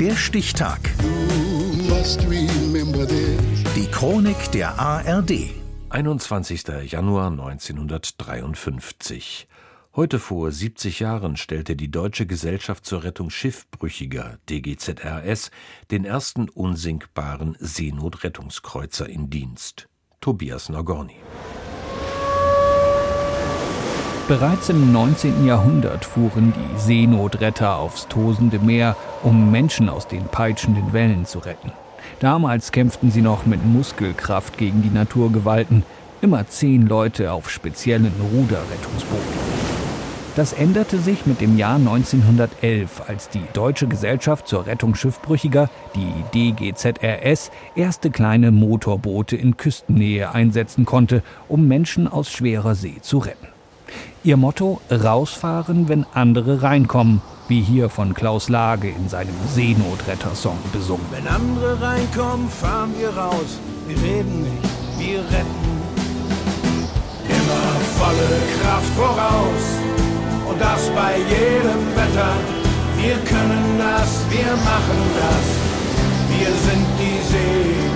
Der Stichtag. Die Chronik der ARD. 21. Januar 1953. Heute vor 70 Jahren stellte die Deutsche Gesellschaft zur Rettung Schiffbrüchiger DGZRS den ersten unsinkbaren Seenotrettungskreuzer in Dienst. Tobias Nagorny. Bereits im 19. Jahrhundert fuhren die Seenotretter aufs tosende Meer, um Menschen aus den peitschenden Wellen zu retten. Damals kämpften sie noch mit Muskelkraft gegen die Naturgewalten, immer zehn Leute auf speziellen Ruderrettungsbooten. Das änderte sich mit dem Jahr 1911, als die Deutsche Gesellschaft zur Rettung Schiffbrüchiger, die DGZRS, erste kleine Motorboote in Küstennähe einsetzen konnte, um Menschen aus schwerer See zu retten. Ihr Motto rausfahren, wenn andere reinkommen, wie hier von Klaus Lage in seinem Seenotretter-Song besungen. Wenn andere reinkommen, fahren wir raus. Wir reden nicht, wir retten. Immer volle Kraft voraus und das bei jedem Wetter. Wir können das, wir machen das. Wir sind die Seenotretter.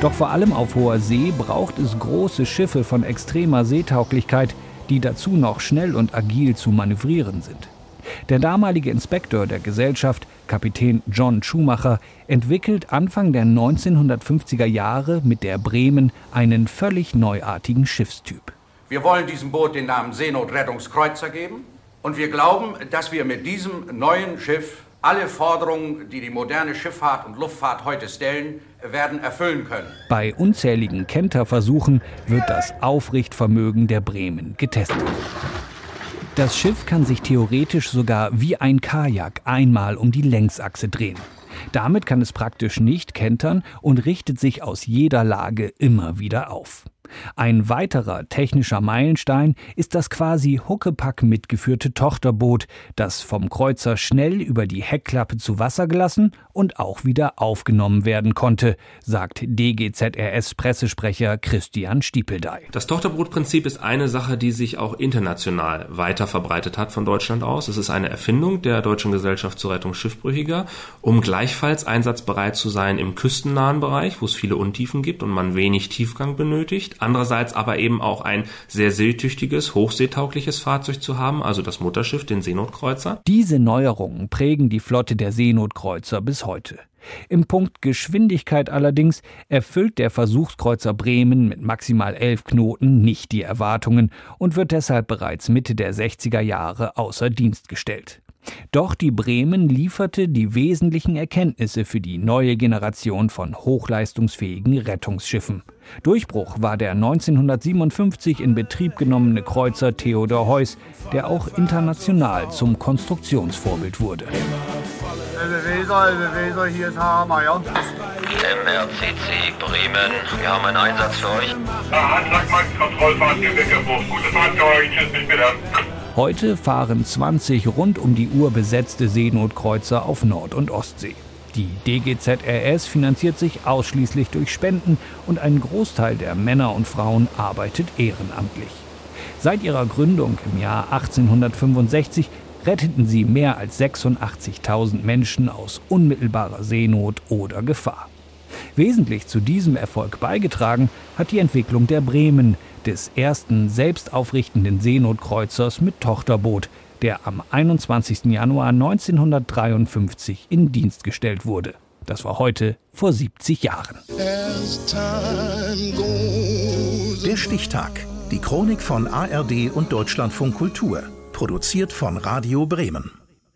Doch vor allem auf hoher See braucht es große Schiffe von extremer Seetauglichkeit, die dazu noch schnell und agil zu manövrieren sind. Der damalige Inspektor der Gesellschaft, Kapitän John Schumacher, entwickelt Anfang der 1950er Jahre mit der Bremen einen völlig neuartigen Schiffstyp. Wir wollen diesem Boot den Namen Seenotrettungskreuzer geben und wir glauben, dass wir mit diesem neuen Schiff alle Forderungen, die die moderne Schifffahrt und Luftfahrt heute stellen, werden erfüllen können. Bei unzähligen Kenterversuchen wird das Aufrichtvermögen der Bremen getestet. Das Schiff kann sich theoretisch sogar wie ein Kajak einmal um die Längsachse drehen. Damit kann es praktisch nicht kentern und richtet sich aus jeder Lage immer wieder auf. Ein weiterer technischer Meilenstein ist das quasi Huckepack mitgeführte Tochterboot, das vom Kreuzer schnell über die Heckklappe zu Wasser gelassen und auch wieder aufgenommen werden konnte, sagt DGZRS-Pressesprecher Christian Stiepeldey. Das Tochterbootprinzip ist eine Sache, die sich auch international weiter verbreitet hat von Deutschland aus. Es ist eine Erfindung der Deutschen Gesellschaft zur Rettung Schiffbrüchiger, um gleichfalls einsatzbereit zu sein im küstennahen Bereich, wo es viele Untiefen gibt und man wenig Tiefgang benötigt andererseits aber eben auch ein sehr seetüchtiges, hochseetaugliches Fahrzeug zu haben, also das Mutterschiff, den Seenotkreuzer. Diese Neuerungen prägen die Flotte der Seenotkreuzer bis heute. Im Punkt Geschwindigkeit allerdings erfüllt der Versuchskreuzer Bremen mit maximal elf Knoten nicht die Erwartungen und wird deshalb bereits Mitte der 60er Jahre außer Dienst gestellt. Doch die Bremen lieferte die wesentlichen Erkenntnisse für die neue Generation von hochleistungsfähigen Rettungsschiffen. Durchbruch war der 1957 in Betrieb genommene Kreuzer Theodor Heuss, der auch international zum Konstruktionsvorbild wurde. hier ist Hammer, MRCC Bremen, wir haben einen Einsatz für euch. Ja, Anschlag, Kontrollfahrt, Gute Fahrt für euch, tschüss, bis später. Heute fahren 20 rund um die Uhr besetzte Seenotkreuzer auf Nord- und Ostsee. Die DGZRS finanziert sich ausschließlich durch Spenden und ein Großteil der Männer und Frauen arbeitet ehrenamtlich. Seit ihrer Gründung im Jahr 1865 retteten sie mehr als 86.000 Menschen aus unmittelbarer Seenot oder Gefahr. Wesentlich zu diesem Erfolg beigetragen hat die Entwicklung der Bremen, des ersten selbstaufrichtenden Seenotkreuzers mit Tochterboot, der am 21. Januar 1953 in Dienst gestellt wurde. Das war heute vor 70 Jahren. Der Stichtag. Die Chronik von ARD und Deutschlandfunk Kultur. Produziert von Radio Bremen.